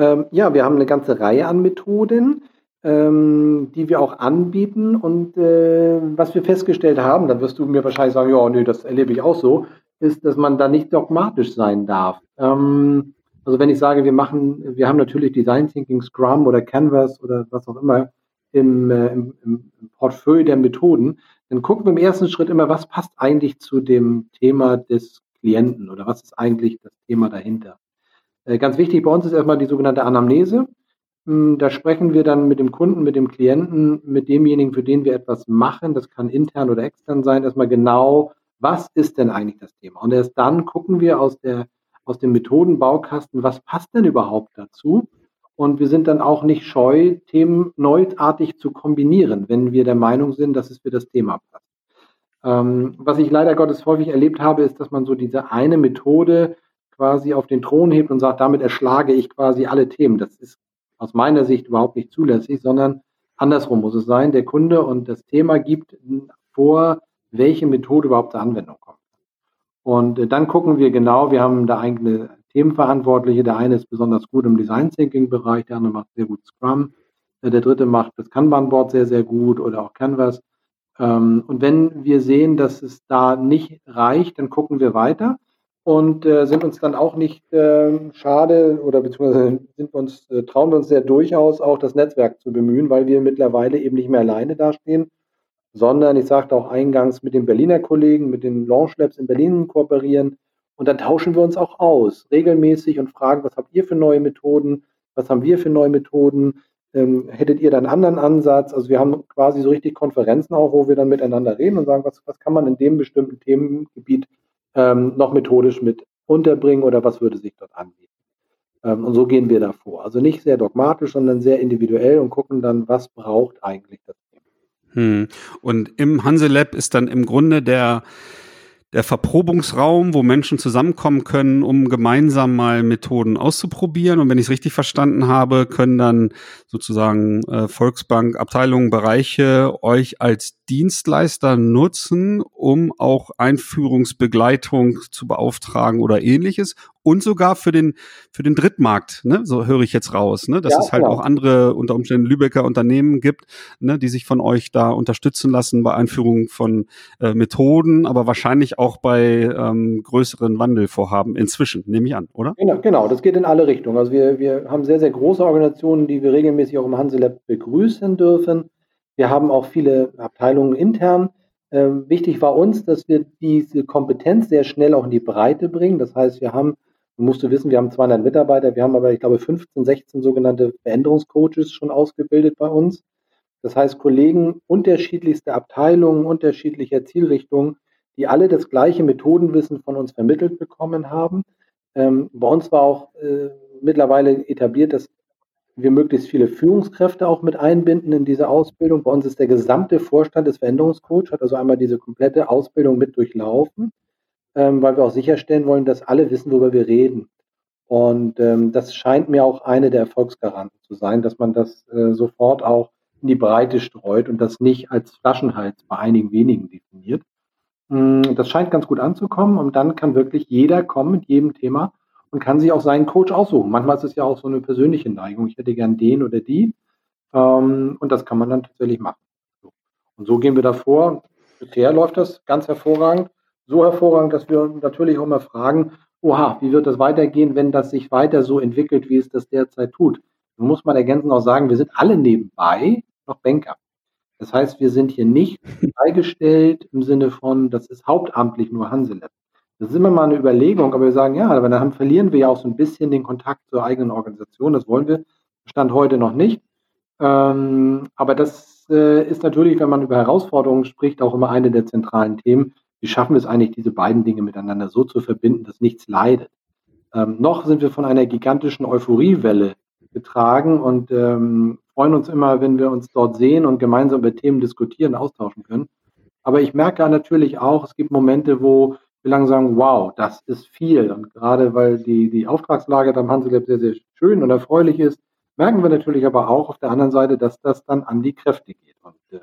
Ähm, ja, wir haben eine ganze Reihe an Methoden, ähm, die wir auch anbieten. Und äh, was wir festgestellt haben, dann wirst du mir wahrscheinlich sagen, ja, nee, das erlebe ich auch so, ist, dass man da nicht dogmatisch sein darf. Ähm, also wenn ich sage, wir machen, wir haben natürlich Design Thinking, Scrum oder Canvas oder was auch immer im, äh, im, im Portfolio der Methoden, dann gucken wir im ersten Schritt immer, was passt eigentlich zu dem Thema des Klienten oder was ist eigentlich das Thema dahinter. Äh, ganz wichtig bei uns ist erstmal die sogenannte Anamnese. Hm, da sprechen wir dann mit dem Kunden, mit dem Klienten, mit demjenigen, für den wir etwas machen. Das kann intern oder extern sein. Erstmal genau, was ist denn eigentlich das Thema? Und erst dann gucken wir aus, der, aus dem Methodenbaukasten, was passt denn überhaupt dazu? Und wir sind dann auch nicht scheu, Themen neuartig zu kombinieren, wenn wir der Meinung sind, dass es für das Thema passt. Ähm, was ich leider Gottes häufig erlebt habe, ist, dass man so diese eine Methode quasi auf den Thron hebt und sagt, damit erschlage ich quasi alle Themen. Das ist aus meiner Sicht überhaupt nicht zulässig, sondern andersrum muss es sein. Der Kunde und das Thema gibt vor, welche Methode überhaupt zur Anwendung kommt. Und äh, dann gucken wir genau, wir haben da eigene Themenverantwortliche. Der eine ist besonders gut im Design Thinking Bereich, der andere macht sehr gut Scrum. Äh, der dritte macht das Kanban-Board sehr, sehr gut oder auch Canvas. Ähm, und wenn wir sehen, dass es da nicht reicht, dann gucken wir weiter und äh, sind uns dann auch nicht äh, schade oder beziehungsweise sind uns, äh, trauen wir uns sehr durchaus auch das Netzwerk zu bemühen, weil wir mittlerweile eben nicht mehr alleine dastehen, sondern ich sagte auch eingangs mit den Berliner Kollegen, mit den Launch Labs in Berlin kooperieren. Und dann tauschen wir uns auch aus regelmäßig und fragen, was habt ihr für neue Methoden, was haben wir für neue Methoden, ähm, hättet ihr da einen anderen Ansatz? Also wir haben quasi so richtig Konferenzen auch, wo wir dann miteinander reden und sagen, was, was kann man in dem bestimmten Themengebiet ähm, noch methodisch mit unterbringen oder was würde sich dort anbieten. Ähm, und so gehen wir da vor. Also nicht sehr dogmatisch, sondern sehr individuell und gucken dann, was braucht eigentlich das Thema. Hm. Und im Hanselab ist dann im Grunde der der Verprobungsraum, wo Menschen zusammenkommen können, um gemeinsam mal Methoden auszuprobieren. Und wenn ich es richtig verstanden habe, können dann sozusagen äh, Volksbank, Abteilungen, Bereiche euch als Dienstleister nutzen, um auch Einführungsbegleitung zu beauftragen oder ähnliches und sogar für den für den Drittmarkt, ne? so höre ich jetzt raus, ne? dass ja, es halt genau. auch andere unter Umständen Lübecker Unternehmen gibt, ne? die sich von euch da unterstützen lassen bei Einführung von äh, Methoden, aber wahrscheinlich auch bei ähm, größeren Wandelvorhaben inzwischen, nehme ich an, oder? Genau, genau, das geht in alle Richtungen. Also wir, wir haben sehr, sehr große Organisationen, die wir regelmäßig auch im Hanselab begrüßen dürfen. Wir haben auch viele Abteilungen intern. Ähm, wichtig war uns, dass wir diese Kompetenz sehr schnell auch in die Breite bringen. Das heißt, wir haben Du musst du wissen, wir haben 200 Mitarbeiter, wir haben aber, ich glaube, 15, 16 sogenannte Veränderungscoaches schon ausgebildet bei uns. Das heißt, Kollegen unterschiedlichster Abteilungen, unterschiedlicher Zielrichtungen, die alle das gleiche Methodenwissen von uns vermittelt bekommen haben. Ähm, bei uns war auch äh, mittlerweile etabliert, dass wir möglichst viele Führungskräfte auch mit einbinden in diese Ausbildung. Bei uns ist der gesamte Vorstand des Veränderungscoach, hat also einmal diese komplette Ausbildung mit durchlaufen ähm, weil wir auch sicherstellen wollen, dass alle wissen, worüber wir reden. Und ähm, das scheint mir auch eine der Erfolgsgaranten zu sein, dass man das äh, sofort auch in die Breite streut und das nicht als Flaschenhals bei einigen wenigen definiert. Mm, das scheint ganz gut anzukommen und dann kann wirklich jeder kommen mit jedem Thema und kann sich auch seinen Coach aussuchen. Manchmal ist es ja auch so eine persönliche Neigung. Ich hätte gern den oder die. Ähm, und das kann man dann tatsächlich machen. Und so gehen wir davor. Bisher läuft das ganz hervorragend so hervorragend, dass wir natürlich auch mal fragen, oha, wie wird das weitergehen, wenn das sich weiter so entwickelt, wie es das derzeit tut? Dann muss man ergänzend auch sagen, wir sind alle nebenbei noch Banker. Das heißt, wir sind hier nicht freigestellt im Sinne von, das ist hauptamtlich nur Hanselab. Das ist immer mal eine Überlegung, aber wir sagen, ja, aber dann verlieren wir ja auch so ein bisschen den Kontakt zur eigenen Organisation. Das wollen wir, Stand heute noch nicht. Ähm, aber das äh, ist natürlich, wenn man über Herausforderungen spricht, auch immer eine der zentralen Themen, wie schaffen wir es eigentlich, diese beiden Dinge miteinander so zu verbinden, dass nichts leidet. Ähm, noch sind wir von einer gigantischen Euphoriewelle getragen und ähm, freuen uns immer, wenn wir uns dort sehen und gemeinsam über Themen diskutieren, austauschen können. Aber ich merke natürlich auch, es gibt Momente, wo wir langsam sagen, wow, das ist viel. Und gerade weil die, die Auftragslage beim Hanselab sehr, sehr schön und erfreulich ist, merken wir natürlich aber auch auf der anderen Seite, dass das dann an die Kräfte geht. Und äh,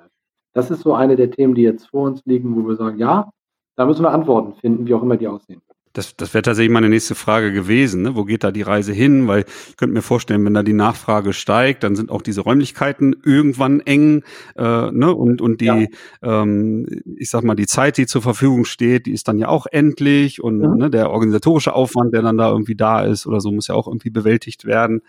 das ist so eine der Themen, die jetzt vor uns liegen, wo wir sagen, ja, da müssen wir Antworten finden, wie auch immer die aussehen. Das, das wäre tatsächlich meine nächste Frage gewesen. Ne? Wo geht da die Reise hin? Weil ich könnte mir vorstellen, wenn da die Nachfrage steigt, dann sind auch diese Räumlichkeiten irgendwann eng. Äh, ne? Und, und die, ja. ähm, ich sag mal, die Zeit, die zur Verfügung steht, die ist dann ja auch endlich. Und mhm. ne, der organisatorische Aufwand, der dann da irgendwie da ist oder so, muss ja auch irgendwie bewältigt werden.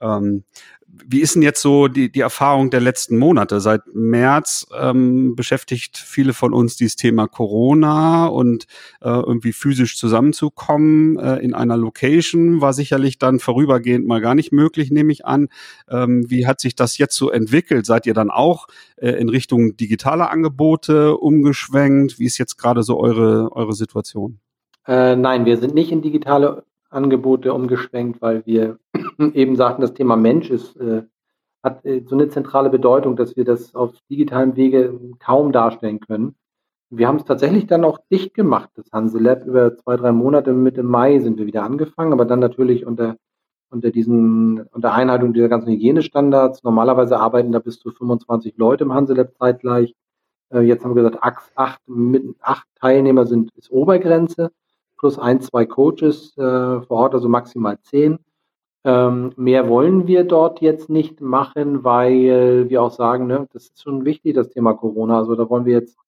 Ähm, wie ist denn jetzt so die, die Erfahrung der letzten Monate? Seit März ähm, beschäftigt viele von uns dieses Thema Corona und äh, irgendwie physisch zusammenzukommen äh, in einer Location war sicherlich dann vorübergehend mal gar nicht möglich, nehme ich an. Ähm, wie hat sich das jetzt so entwickelt? Seid ihr dann auch äh, in Richtung digitaler Angebote umgeschwenkt? Wie ist jetzt gerade so eure, eure Situation? Äh, nein, wir sind nicht in digitale Angebote umgeschwenkt, weil wir eben sagten, das Thema Mensch ist, äh, hat äh, so eine zentrale Bedeutung, dass wir das auf digitalem Wege kaum darstellen können. Wir haben es tatsächlich dann auch dicht gemacht, das Hanse Lab. Über zwei, drei Monate, Mitte Mai sind wir wieder angefangen, aber dann natürlich unter, unter diesen, unter Einhaltung dieser ganzen Hygienestandards. Normalerweise arbeiten da bis zu 25 Leute im Hanse Lab zeitgleich. Äh, jetzt haben wir gesagt, acht, mit acht Teilnehmer sind, ist Obergrenze plus ein, zwei Coaches äh, vor Ort, also maximal zehn. Ähm, mehr wollen wir dort jetzt nicht machen, weil wir auch sagen, ne, das ist schon wichtig, das Thema Corona. Also da wollen wir jetzt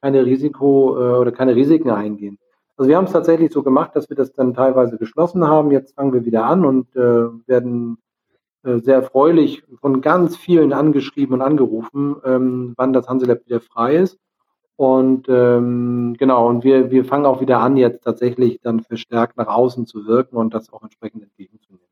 keine Risiko äh, oder keine Risiken eingehen. Also wir haben es tatsächlich so gemacht, dass wir das dann teilweise geschlossen haben. Jetzt fangen wir wieder an und äh, werden äh, sehr erfreulich von ganz vielen angeschrieben und angerufen, ähm, wann das Hanselab wieder frei ist. Und ähm, genau, und wir, wir fangen auch wieder an, jetzt tatsächlich dann verstärkt nach außen zu wirken und das auch entsprechend entgegenzunehmen.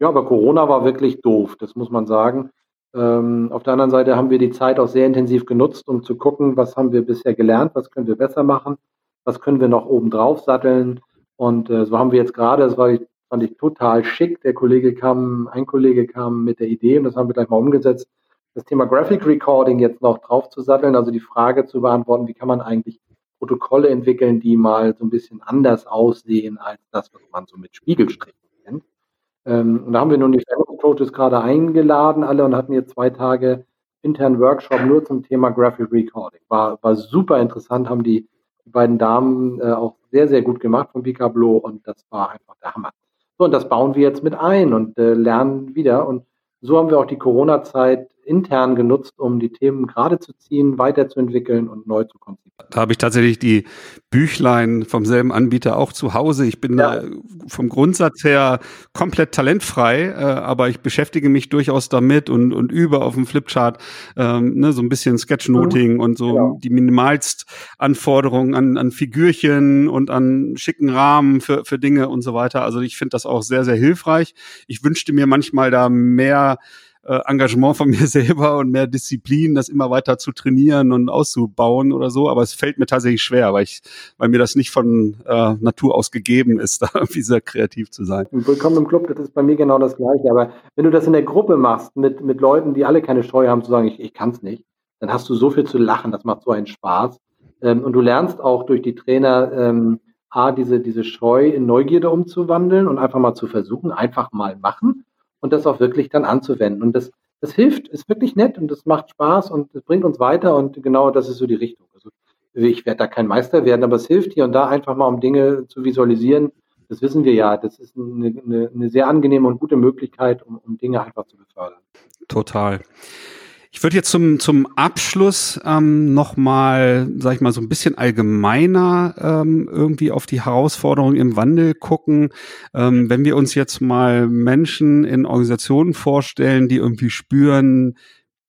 Ja, aber Corona war wirklich doof, das muss man sagen. Ähm, auf der anderen Seite haben wir die Zeit auch sehr intensiv genutzt, um zu gucken, was haben wir bisher gelernt, was können wir besser machen, was können wir noch oben drauf satteln. Und äh, so haben wir jetzt gerade, das war, fand ich total schick, der Kollege kam, ein Kollege kam mit der Idee und das haben wir gleich mal umgesetzt, das Thema Graphic Recording jetzt noch drauf zu satteln, also die Frage zu beantworten, wie kann man eigentlich Protokolle entwickeln, die mal so ein bisschen anders aussehen als das, was man so mit Spiegelstrichen kennt. Ähm, und da haben wir nun die Coaches gerade eingeladen, alle, und hatten jetzt zwei Tage internen Workshop nur zum Thema Graphic Recording. War, war super interessant, haben die, die beiden Damen äh, auch sehr, sehr gut gemacht von Picablo und das war einfach der Hammer. So, und das bauen wir jetzt mit ein und äh, lernen wieder. Und so haben wir auch die Corona-Zeit intern genutzt, um die Themen gerade zu ziehen, weiterzuentwickeln und neu zu konzipieren. Da habe ich tatsächlich die Büchlein vom selben Anbieter auch zu Hause. Ich bin ja. da vom Grundsatz her komplett talentfrei, äh, aber ich beschäftige mich durchaus damit und, und übe auf dem Flipchart ähm, ne, so ein bisschen Sketchnoting mhm. und so genau. die minimalst Anforderungen an, an Figürchen und an schicken Rahmen für, für Dinge und so weiter. Also ich finde das auch sehr, sehr hilfreich. Ich wünschte mir manchmal da mehr äh, Engagement von mir selber und mehr Disziplin, das immer weiter zu trainieren und auszubauen oder so. Aber es fällt mir tatsächlich schwer, weil ich, weil mir das nicht von äh, Natur aus gegeben ist, da irgendwie sehr kreativ zu sein. Willkommen im Club, das ist bei mir genau das Gleiche. Aber wenn du das in der Gruppe machst, mit, mit Leuten, die alle keine Scheu haben, zu sagen, ich, ich kann es nicht, dann hast du so viel zu lachen, das macht so einen Spaß. Ähm, und du lernst auch durch die Trainer, ähm, A, diese, diese Scheu in Neugierde umzuwandeln und einfach mal zu versuchen, einfach mal machen und das auch wirklich dann anzuwenden. Und das, das hilft, ist wirklich nett und das macht Spaß und das bringt uns weiter und genau das ist so die Richtung. Also ich werde da kein Meister werden, aber es hilft hier und da einfach mal, um Dinge zu visualisieren. Das wissen wir ja. Das ist eine, eine, eine sehr angenehme und gute Möglichkeit, um, um Dinge einfach zu befördern. Total. Ich würde jetzt zum, zum Abschluss ähm, nochmal, sag ich mal, so ein bisschen allgemeiner ähm, irgendwie auf die Herausforderungen im Wandel gucken. Ähm, wenn wir uns jetzt mal Menschen in Organisationen vorstellen, die irgendwie spüren,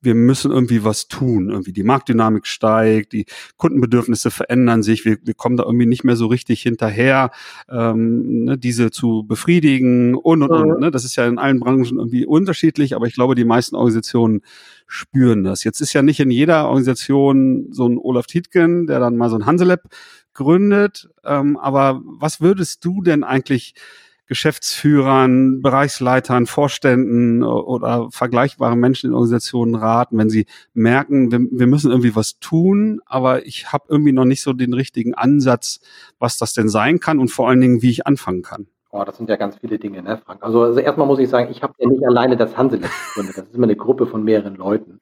wir müssen irgendwie was tun. Irgendwie die Marktdynamik steigt, die Kundenbedürfnisse verändern sich, wir, wir kommen da irgendwie nicht mehr so richtig hinterher, ähm, ne, diese zu befriedigen und und und. Ne? Das ist ja in allen Branchen irgendwie unterschiedlich, aber ich glaube, die meisten Organisationen spüren das. Jetzt ist ja nicht in jeder Organisation so ein Olaf Tietgen, der dann mal so ein Hanselab gründet. Ähm, aber was würdest du denn eigentlich Geschäftsführern, Bereichsleitern, Vorständen oder vergleichbaren Menschen in Organisationen raten, wenn sie merken, wir, wir müssen irgendwie was tun, aber ich habe irgendwie noch nicht so den richtigen Ansatz, was das denn sein kann und vor allen Dingen, wie ich anfangen kann. Oh, das sind ja ganz viele Dinge, ne, Frank? Also, also erstmal muss ich sagen, ich habe ja nicht alleine das Hanselnetz gegründet. Das ist immer eine Gruppe von mehreren Leuten.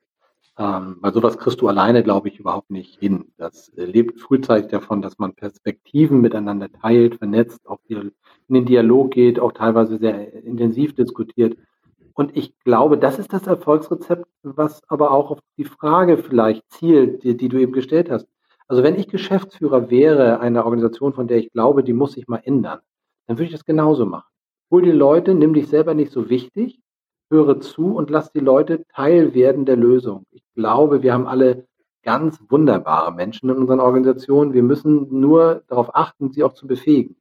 Ähm, weil sowas kriegst du alleine, glaube ich, überhaupt nicht hin. Das äh, lebt frühzeitig davon, dass man Perspektiven miteinander teilt, vernetzt, auch in den Dialog geht, auch teilweise sehr intensiv diskutiert. Und ich glaube, das ist das Erfolgsrezept, was aber auch auf die Frage vielleicht zielt, die, die du eben gestellt hast. Also wenn ich Geschäftsführer wäre einer Organisation, von der ich glaube, die muss sich mal ändern, dann würde ich das genauso machen. Hol die Leute, nimm dich selber nicht so wichtig, höre zu und lass die Leute Teil werden der Lösung. Ich glaube, wir haben alle ganz wunderbare Menschen in unseren Organisationen. Wir müssen nur darauf achten, sie auch zu befähigen.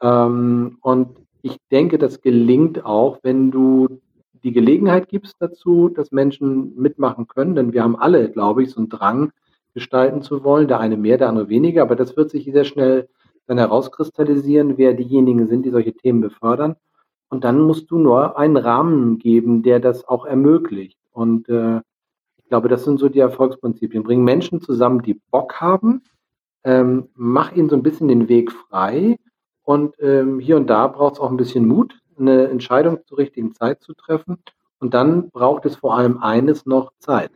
Ähm, und ich denke, das gelingt auch, wenn du die Gelegenheit gibst dazu, dass Menschen mitmachen können. Denn wir haben alle, glaube ich, so einen Drang, gestalten zu wollen. Der eine mehr, der andere weniger. Aber das wird sich sehr schnell dann herauskristallisieren, wer diejenigen sind, die solche Themen befördern. Und dann musst du nur einen Rahmen geben, der das auch ermöglicht. Und äh, ich glaube, das sind so die Erfolgsprinzipien. Bring Menschen zusammen, die Bock haben, ähm, mach ihnen so ein bisschen den Weg frei. Und ähm, hier und da braucht es auch ein bisschen Mut, eine Entscheidung zur richtigen Zeit zu treffen. Und dann braucht es vor allem eines noch Zeit.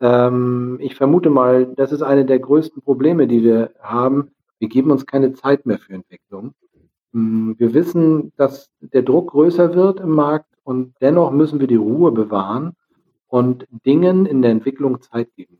Ähm, ich vermute mal, das ist eine der größten Probleme, die wir haben. Wir geben uns keine Zeit mehr für Entwicklung. Hm, wir wissen, dass der Druck größer wird im Markt und dennoch müssen wir die Ruhe bewahren und Dingen in der Entwicklung Zeit geben.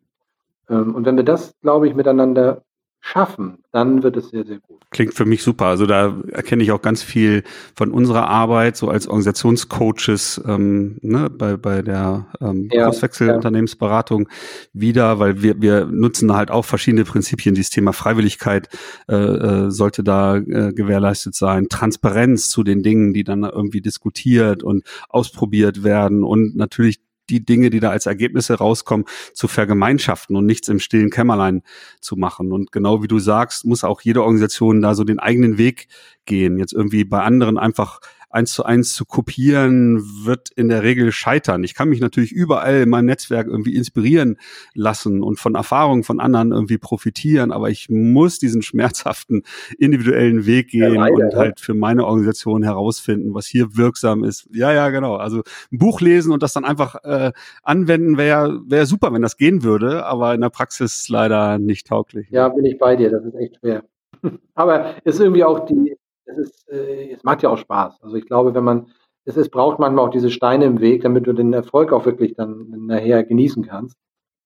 Ähm, und wenn wir das, glaube ich, miteinander schaffen, dann wird es sehr, sehr gut. Klingt für mich super. Also da erkenne ich auch ganz viel von unserer Arbeit, so als Organisationscoaches ähm, ne, bei, bei der ähm, ja, Kurswechselunternehmensberatung ja. wieder, weil wir, wir nutzen halt auch verschiedene Prinzipien. Dieses Thema Freiwilligkeit äh, äh, sollte da äh, gewährleistet sein, Transparenz zu den Dingen, die dann irgendwie diskutiert und ausprobiert werden und natürlich die Dinge, die da als Ergebnisse rauskommen, zu vergemeinschaften und nichts im stillen Kämmerlein zu machen. Und genau wie du sagst, muss auch jede Organisation da so den eigenen Weg gehen. Jetzt irgendwie bei anderen einfach eins zu eins zu kopieren, wird in der Regel scheitern. Ich kann mich natürlich überall in meinem Netzwerk irgendwie inspirieren lassen und von Erfahrungen von anderen irgendwie profitieren, aber ich muss diesen schmerzhaften individuellen Weg gehen ja, leider, und halt für meine Organisation herausfinden, was hier wirksam ist. Ja, ja, genau. Also ein Buch lesen und das dann einfach äh, anwenden wäre wäre super, wenn das gehen würde, aber in der Praxis leider nicht tauglich. Ja, bin ich bei dir. Das ist echt schwer. Aber es ist irgendwie auch die, es ist, äh, es macht ja auch Spaß. Also ich glaube, wenn man, es ist, braucht manchmal auch diese Steine im Weg, damit du den Erfolg auch wirklich dann nachher genießen kannst.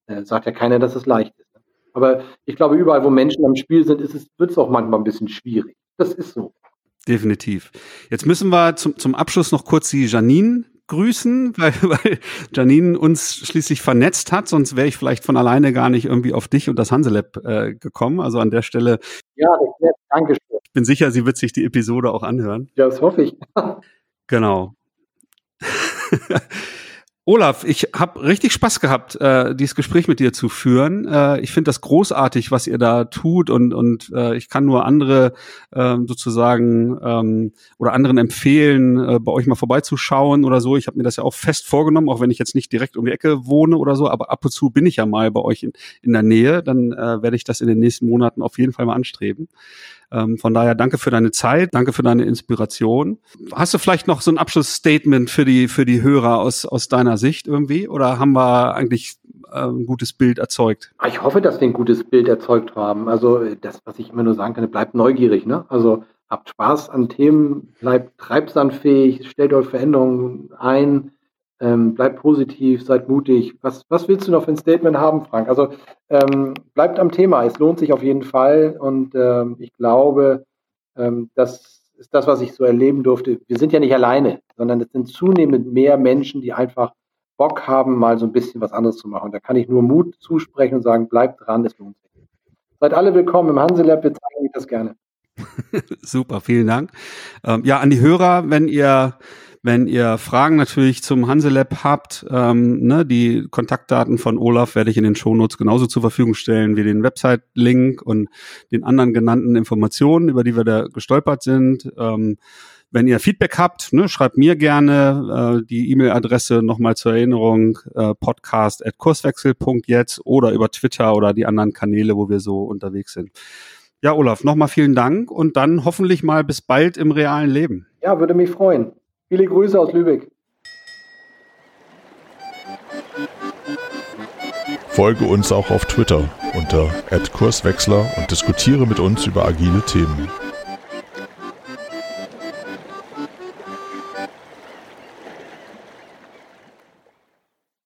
Äh, sagt ja keiner, dass es leicht ist. Ne? Aber ich glaube, überall, wo Menschen am Spiel sind, wird es auch manchmal ein bisschen schwierig. Das ist so. Definitiv. Jetzt müssen wir zum, zum Abschluss noch kurz die Janine grüßen, weil, weil Janine uns schließlich vernetzt hat, sonst wäre ich vielleicht von alleine gar nicht irgendwie auf dich und das Hanselab äh, gekommen. Also an der Stelle. Ja, das wäre Dankeschön. Ich bin sicher, sie wird sich die Episode auch anhören. Ja, das hoffe ich. genau. Olaf, ich habe richtig Spaß gehabt, äh, dieses Gespräch mit dir zu führen. Äh, ich finde das großartig, was ihr da tut und und äh, ich kann nur andere äh, sozusagen ähm, oder anderen empfehlen, äh, bei euch mal vorbeizuschauen oder so. Ich habe mir das ja auch fest vorgenommen, auch wenn ich jetzt nicht direkt um die Ecke wohne oder so, aber ab und zu bin ich ja mal bei euch in, in der Nähe. Dann äh, werde ich das in den nächsten Monaten auf jeden Fall mal anstreben. Ähm, von daher danke für deine Zeit, danke für deine Inspiration. Hast du vielleicht noch so ein Abschlussstatement für die, für die Hörer aus, aus deiner Sicht irgendwie? Oder haben wir eigentlich äh, ein gutes Bild erzeugt? Ich hoffe, dass wir ein gutes Bild erzeugt haben. Also das, was ich immer nur sagen kann, bleibt neugierig. Ne? Also habt Spaß an Themen, bleibt treibsandfähig, stellt euch Veränderungen ein ähm, bleibt positiv, seid mutig. Was, was willst du noch für ein Statement haben, Frank? Also ähm, bleibt am Thema. Es lohnt sich auf jeden Fall und ähm, ich glaube, ähm, das ist das, was ich so erleben durfte. Wir sind ja nicht alleine, sondern es sind zunehmend mehr Menschen, die einfach Bock haben, mal so ein bisschen was anderes zu machen. Da kann ich nur Mut zusprechen und sagen, bleibt dran, es lohnt sich. Seid alle willkommen im Hanselab, wir zeigen euch das gerne. Super, vielen Dank. Ähm, ja, an die Hörer, wenn ihr wenn ihr Fragen natürlich zum Hanselab habt, ähm, ne, die Kontaktdaten von Olaf werde ich in den Shownotes genauso zur Verfügung stellen wie den Website-Link und den anderen genannten Informationen, über die wir da gestolpert sind. Ähm, wenn ihr Feedback habt, ne, schreibt mir gerne äh, die E-Mail-Adresse nochmal zur Erinnerung, äh, podcast.kurswechsel.jetzt oder über Twitter oder die anderen Kanäle, wo wir so unterwegs sind. Ja, Olaf, nochmal vielen Dank und dann hoffentlich mal bis bald im realen Leben. Ja, würde mich freuen. Viele Grüße aus Lübeck. Folge uns auch auf Twitter unter @kurswechsler und diskutiere mit uns über agile Themen.